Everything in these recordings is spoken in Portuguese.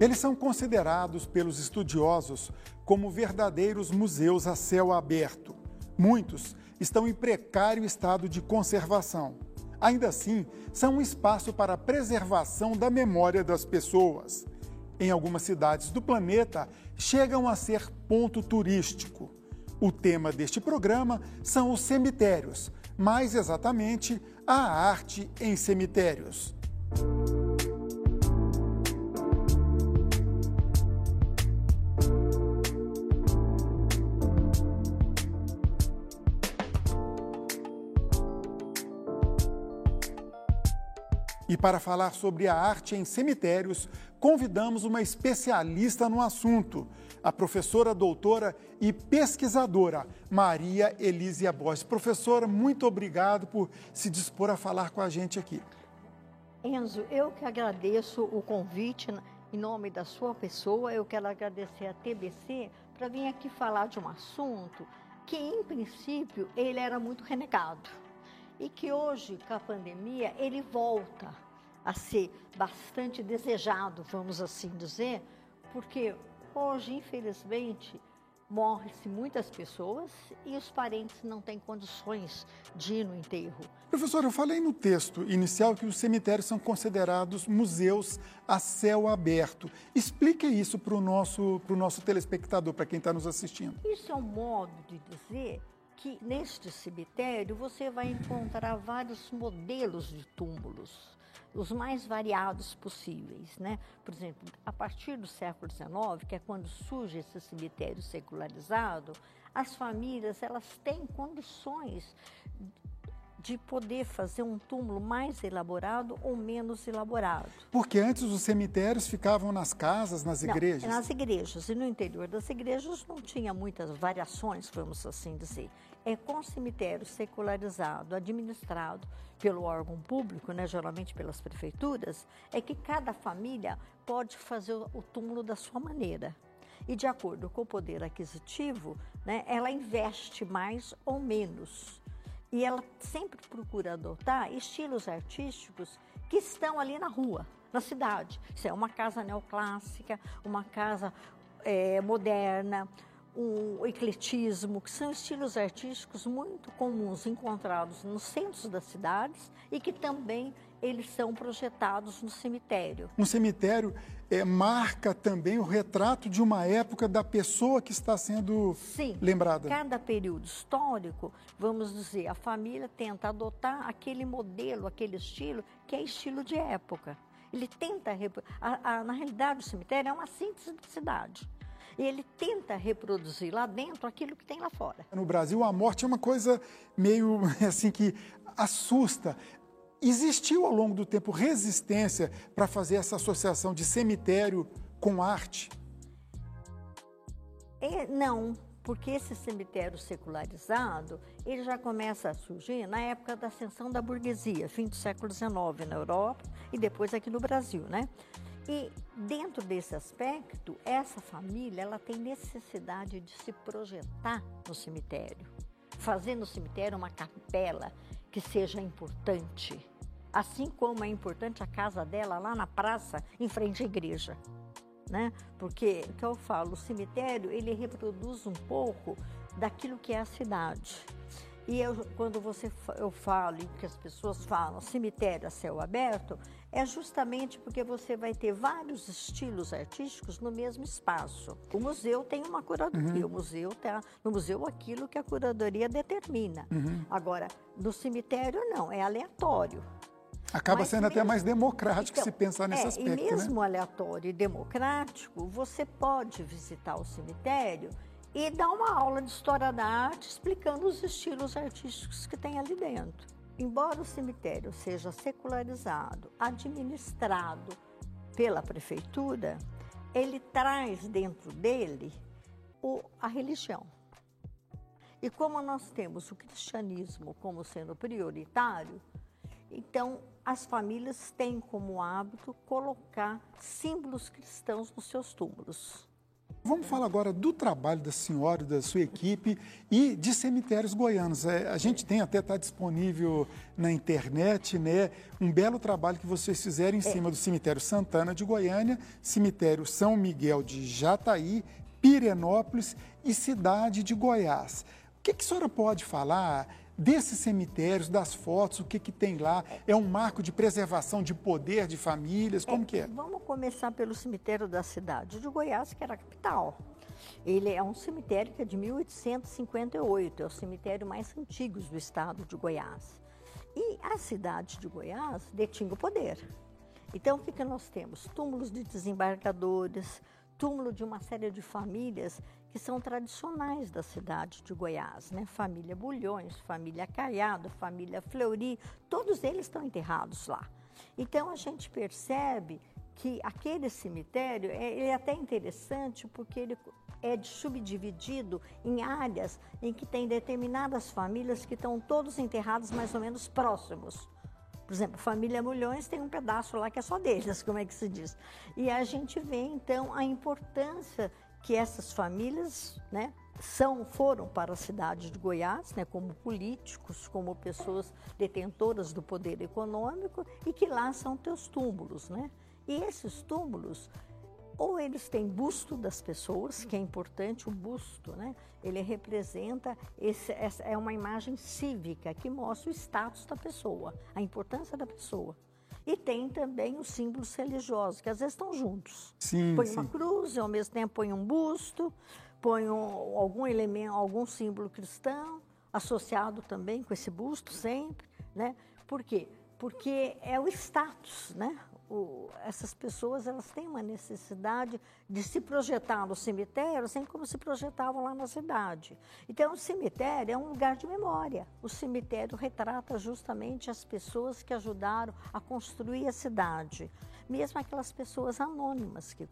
Eles são considerados pelos estudiosos como verdadeiros museus a céu aberto. Muitos estão em precário estado de conservação. Ainda assim, são um espaço para a preservação da memória das pessoas. Em algumas cidades do planeta, chegam a ser ponto turístico. O tema deste programa são os cemitérios, mais exatamente a arte em cemitérios. Para falar sobre a arte em cemitérios, convidamos uma especialista no assunto, a professora doutora e pesquisadora Maria Elísia Borges. Professora, muito obrigado por se dispor a falar com a gente aqui. Enzo, eu que agradeço o convite em nome da sua pessoa. Eu quero agradecer a TBC para vir aqui falar de um assunto que, em princípio, ele era muito renegado e que hoje, com a pandemia, ele volta a ser bastante desejado, vamos assim dizer, porque hoje, infelizmente, morre-se muitas pessoas e os parentes não têm condições de ir no enterro. Professor, eu falei no texto inicial que os cemitérios são considerados museus a céu aberto. Explique isso para o nosso, nosso telespectador, para quem está nos assistindo. Isso é um modo de dizer que neste cemitério você vai encontrar vários modelos de túmulos, os mais variados possíveis, né? Por exemplo, a partir do século XIX, que é quando surge esse cemitério secularizado, as famílias elas têm condições de poder fazer um túmulo mais elaborado ou menos elaborado. Porque antes os cemitérios ficavam nas casas, nas não, igrejas? Nas igrejas. E no interior das igrejas não tinha muitas variações, vamos assim dizer. É com cemitério secularizado, administrado pelo órgão público, né, geralmente pelas prefeituras, é que cada família pode fazer o túmulo da sua maneira. E de acordo com o poder aquisitivo, né, ela investe mais ou menos. E ela sempre procura adotar estilos artísticos que estão ali na rua, na cidade. Isso é uma casa neoclássica, uma casa é, moderna, o ecletismo, que são estilos artísticos muito comuns encontrados nos centros das cidades e que também eles são projetados no cemitério. Um cemitério é, marca também o retrato de uma época da pessoa que está sendo Sim, lembrada. Cada período histórico, vamos dizer, a família tenta adotar aquele modelo, aquele estilo que é estilo de época. Ele tenta, a, a, na realidade, o cemitério é uma síntese da cidade ele tenta reproduzir lá dentro aquilo que tem lá fora. No Brasil, a morte é uma coisa meio assim que assusta. Existiu ao longo do tempo resistência para fazer essa associação de cemitério com arte? É, não, porque esse cemitério secularizado ele já começa a surgir na época da ascensão da burguesia, fim do século XIX na Europa e depois aqui no Brasil, né? E dentro desse aspecto, essa família ela tem necessidade de se projetar no cemitério, fazer no cemitério uma capela que seja importante, assim como é importante a casa dela lá na praça, em frente à igreja. Né? Porque, que eu falo, o cemitério, ele reproduz um pouco daquilo que é a cidade. E eu, quando você, eu falo, e que as pessoas falam, cemitério a céu aberto, é justamente porque você vai ter vários estilos artísticos no mesmo espaço. O museu tem uma curadoria, uhum. o museu tá, no museu aquilo que a curadoria determina. Uhum. Agora, no cemitério não, é aleatório. Acaba Mas sendo mesmo, até mais democrático então, se pensar nesse é, aspecto. E mesmo né? aleatório e democrático, você pode visitar o cemitério e dar uma aula de história da arte explicando os estilos artísticos que tem ali dentro. Embora o cemitério seja secularizado, administrado pela prefeitura, ele traz dentro dele o, a religião. E como nós temos o cristianismo como sendo prioritário, então as famílias têm como hábito colocar símbolos cristãos nos seus túmulos. Vamos falar agora do trabalho da senhora, da sua equipe e de cemitérios goianos. É, a gente tem até está disponível na internet, né, um belo trabalho que vocês fizeram em cima do cemitério Santana de Goiânia, cemitério São Miguel de Jataí, Pirenópolis e cidade de Goiás. O que, que a senhora pode falar desses cemitérios, das fotos, o que, que tem lá? É um marco de preservação de poder de famílias? Como é, que é? Vamos começar pelo cemitério da cidade de Goiás, que era a capital. Ele é um cemitério que é de 1858, é o cemitério mais antigo do estado de Goiás. E a cidade de Goiás detinha o poder. Então, o que, que nós temos? Túmulos de desembargadores, túmulo de uma série de famílias que são tradicionais da cidade de Goiás, né? Família Bulhões, família Caiado, família Fleury, todos eles estão enterrados lá. Então a gente percebe que aquele cemitério é, é até interessante porque ele é subdividido em áreas em que tem determinadas famílias que estão todos enterrados mais ou menos próximos. Por exemplo, família Mulhões tem um pedaço lá que é só deles, como é que se diz. E a gente vê então a importância que essas famílias né, são, foram para a cidade de Goiás, né, como políticos, como pessoas detentoras do poder econômico, e que lá são teus túmulos. Né? E esses túmulos, ou eles têm busto das pessoas, que é importante, o busto, né? ele representa, esse, essa é uma imagem cívica que mostra o status da pessoa, a importância da pessoa. E tem também os símbolos religiosos, que às vezes estão juntos. Sim, põe sim. uma cruz, e ao mesmo tempo põe um busto, põe um, algum elemento, algum símbolo cristão, associado também com esse busto sempre, né? Por quê? Porque é o status, né? O, essas pessoas elas têm uma necessidade de se projetar no cemitério, assim como se projetavam lá na cidade. Então, o cemitério é um lugar de memória. O cemitério retrata justamente as pessoas que ajudaram a construir a cidade, mesmo aquelas pessoas anônimas que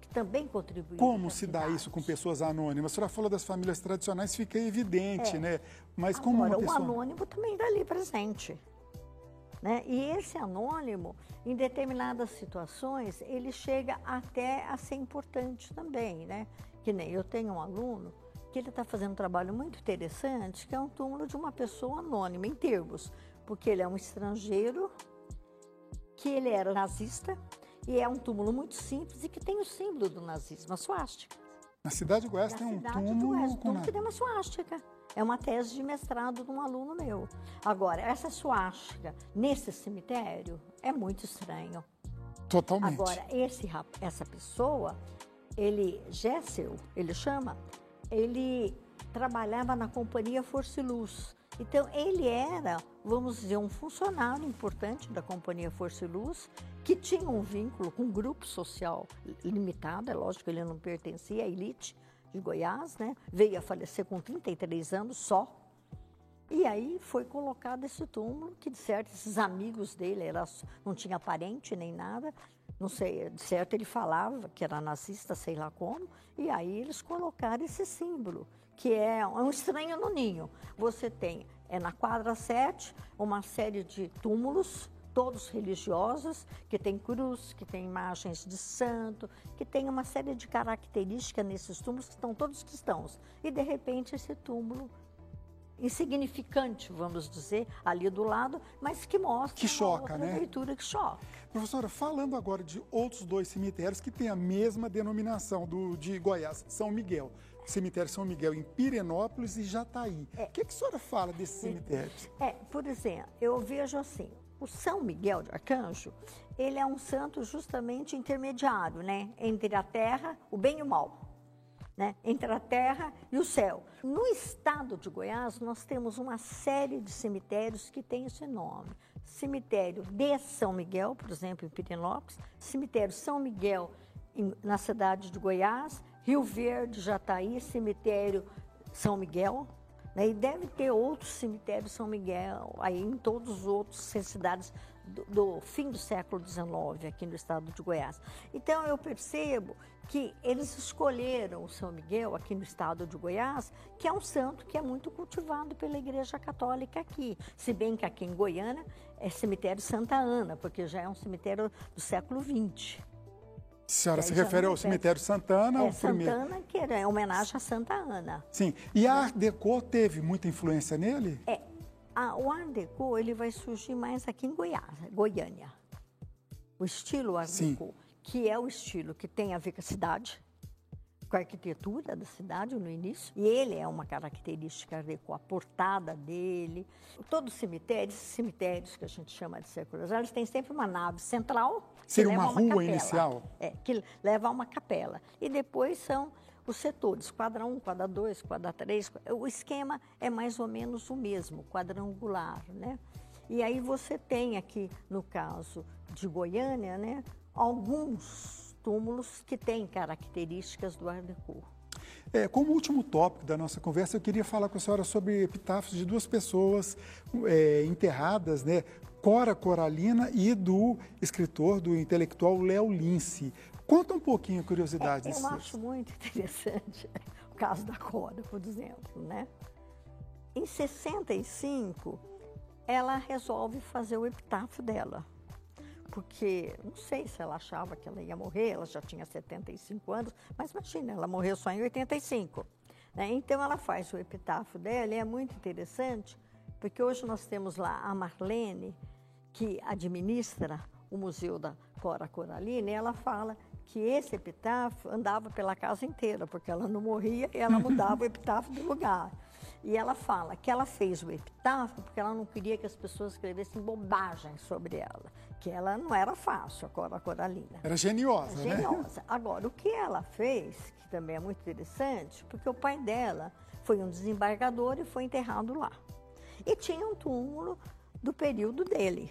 que também contribuíram. Como se dá isso com pessoas anônimas? A senhora falou das famílias tradicionais, fica evidente, é. né? Mas como Agora, uma pessoa... o anônimo também está ali presente. Né? E esse anônimo, em determinadas situações, ele chega até a ser importante também, né? Que nem eu tenho um aluno que ele está fazendo um trabalho muito interessante, que é um túmulo de uma pessoa anônima, em termos, porque ele é um estrangeiro, que ele era nazista, e é um túmulo muito simples e que tem o símbolo do nazismo, a suástica. Na cidade de Goiás tem um túmulo, Goiás, um túmulo que tem uma suástica. É uma tese de mestrado de um aluno meu. Agora, essa suástica nesse cemitério é muito estranho. Totalmente. Agora, esse, essa pessoa, ele, Gessel, ele chama, ele trabalhava na companhia Força e Luz. Então, ele era, vamos dizer, um funcionário importante da companhia Força e Luz, que tinha um vínculo com um grupo social limitado, é lógico que ele não pertencia à elite, de Goiás, né? Veio a falecer com 33 anos só. E aí foi colocado esse túmulo, que de certo esses amigos dele, era, não tinha parente nem nada, não sei, de certo ele falava que era nazista, sei lá como, e aí eles colocaram esse símbolo, que é um estranho no ninho. Você tem, é na quadra 7, uma série de túmulos, todos religiosos, que tem cruz, que tem imagens de santo, que tem uma série de características nesses túmulos que estão todos cristãos. E de repente esse túmulo insignificante, vamos dizer, ali do lado, mas que mostra que choca, uma né? leitura que choca. Professora, falando agora de outros dois cemitérios que têm a mesma denominação do de Goiás, São Miguel. Cemitério São Miguel em Pirenópolis e Jataí. É. O que, que a senhora fala desses cemitérios? É, por exemplo, eu vejo assim, o São Miguel de Arcanjo, ele é um santo justamente intermediário, né? Entre a terra, o bem e o mal. Né? Entre a terra e o céu. No estado de Goiás, nós temos uma série de cemitérios que tem esse nome. Cemitério de São Miguel, por exemplo, em Pirenópolis, cemitério São Miguel em, na cidade de Goiás, Rio Verde, Jataí, cemitério São Miguel? E deve ter outros cemitérios São Miguel aí em todos os outros cidades do, do, fim do século XIX aqui no estado de Goiás. Então eu percebo que eles escolheram o São Miguel aqui no estado de Goiás, que é um santo que é muito cultivado pela Igreja Católica aqui. Se bem que aqui em Goiânia é cemitério Santa Ana, porque já é um cemitério do século XX. A senhora se refere ao cemitério Santana, É o primeiro. Santana, que era em homenagem a Santa Ana. Sim. E a Art Deco teve muita influência nele? É, a- o Art Deco ele vai surgir mais aqui em Goiás, Goiânia. O estilo Art. Deco, que é o estilo que tem a ver com a cidade, com a arquitetura da cidade no início. E ele é uma característica Art Deco, a portada dele. Todos os cemitérios, esses cemitérios que a gente chama de seculares, eles têm sempre uma nave central. Seria uma a rua capela. inicial? É, que leva a uma capela. E depois são os setores, quadra 1, quadra 2, quadra 3. O esquema é mais ou menos o mesmo, quadrangular, né? E aí você tem aqui, no caso de Goiânia, né, alguns túmulos que têm características do Art Deco. É, como último tópico da nossa conversa, eu queria falar com a senhora sobre epitáfios de duas pessoas é, enterradas, né? Cora Coralina e do escritor, do intelectual Léo Lince. Conta um pouquinho a curiosidade É, eu acho muito interessante o caso da Cora, por exemplo, né? Em 65, ela resolve fazer o epitáfio dela. Porque, não sei se ela achava que ela ia morrer, ela já tinha 75 anos, mas imagina, ela morreu só em 85. né? Então, ela faz o epitáfio dela e é muito interessante, porque hoje nós temos lá a Marlene, que administra o Museu da Cora Coralina, e ela fala que esse epitáfio andava pela casa inteira, porque ela não morria e ela mudava o epitáfio de lugar. E ela fala que ela fez o epitáfio porque ela não queria que as pessoas escrevessem bobagens sobre ela, que ela não era fácil, a Cora Coralina. Era geniosa, né? Geniosa. Agora, o que ela fez, que também é muito interessante, porque o pai dela foi um desembargador e foi enterrado lá. E tinha um túmulo do período dele,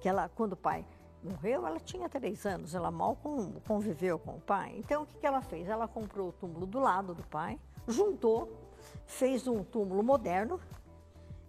que ela, quando o pai morreu, ela tinha três anos, ela mal con- conviveu com o pai. Então, o que, que ela fez? Ela comprou o túmulo do lado do pai, juntou, fez um túmulo moderno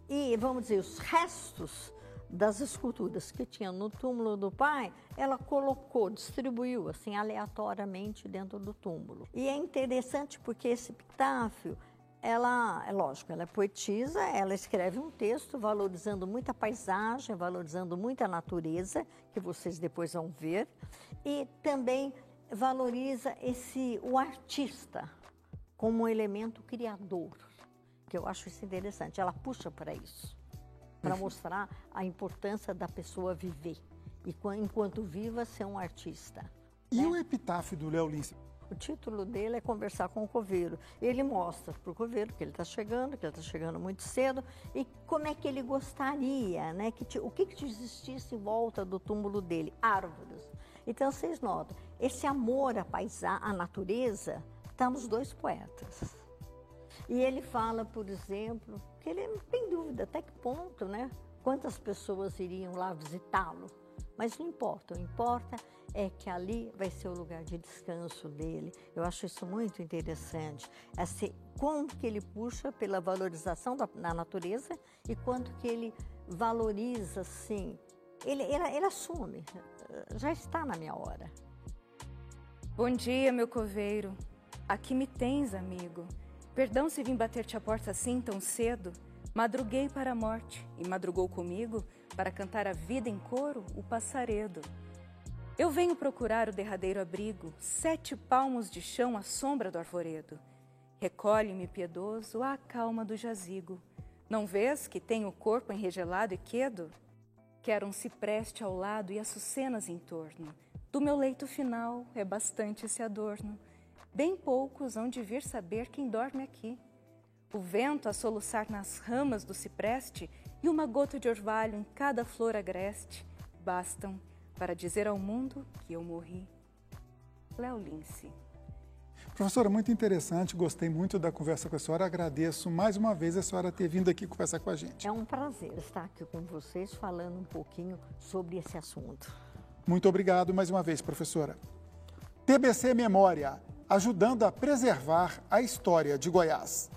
e, vamos dizer, os restos das esculturas que tinha no túmulo do pai, ela colocou, distribuiu assim aleatoriamente dentro do túmulo. E é interessante porque esse epitáfio, ela, é lógico, ela é poetisa, ela escreve um texto valorizando muito a paisagem, valorizando muito a natureza, que vocês depois vão ver, e também valoriza esse o artista como um elemento criador, que eu acho isso interessante. Ela puxa para isso, para mostrar a importância da pessoa viver e quan- enquanto viva ser um artista. E o epitáfio do Léo Lince? O título dele é Conversar com o Coveiro. Ele mostra para o Coveiro que ele está chegando, que ele está chegando muito cedo e como é que ele gostaria, né? Que, ti- o que, que existisse em volta do túmulo dele? Árvores. Então vocês notam, esse amor à paisagem, à natureza, está nos dois poetas. E ele fala, por exemplo, ele tem dúvida até que ponto, né? Quantas pessoas iriam lá visitá-lo. Mas não importa, o importa é que ali vai ser o lugar de descanso dele. Eu acho isso muito interessante. Assim, como que ele puxa pela valorização da, da natureza e quanto que ele valoriza, assim. Ele, ele, ele assume, já está na minha hora. Bom dia, meu coveiro. Aqui me tens, amigo. Perdão se vim bater-te a porta assim tão cedo. Madruguei para a morte e madrugou comigo para cantar a vida em coro o passaredo. Eu venho procurar o derradeiro abrigo, sete palmos de chão à sombra do arvoredo. Recolhe-me, piedoso, à calma do jazigo. Não vês que tenho o corpo enregelado e quedo? Quero um cipreste ao lado e açucenas em torno. Do meu leito final é bastante esse adorno. Bem poucos hão de vir saber quem dorme aqui. O vento a soluçar nas ramas do cipreste e uma gota de orvalho em cada flor agreste bastam para dizer ao mundo que eu morri. Léo Lince. Professora, muito interessante, gostei muito da conversa com a senhora. Agradeço mais uma vez a senhora ter vindo aqui conversar com a gente. É um prazer estar aqui com vocês falando um pouquinho sobre esse assunto. Muito obrigado mais uma vez, professora. TBC Memória, ajudando a preservar a história de Goiás.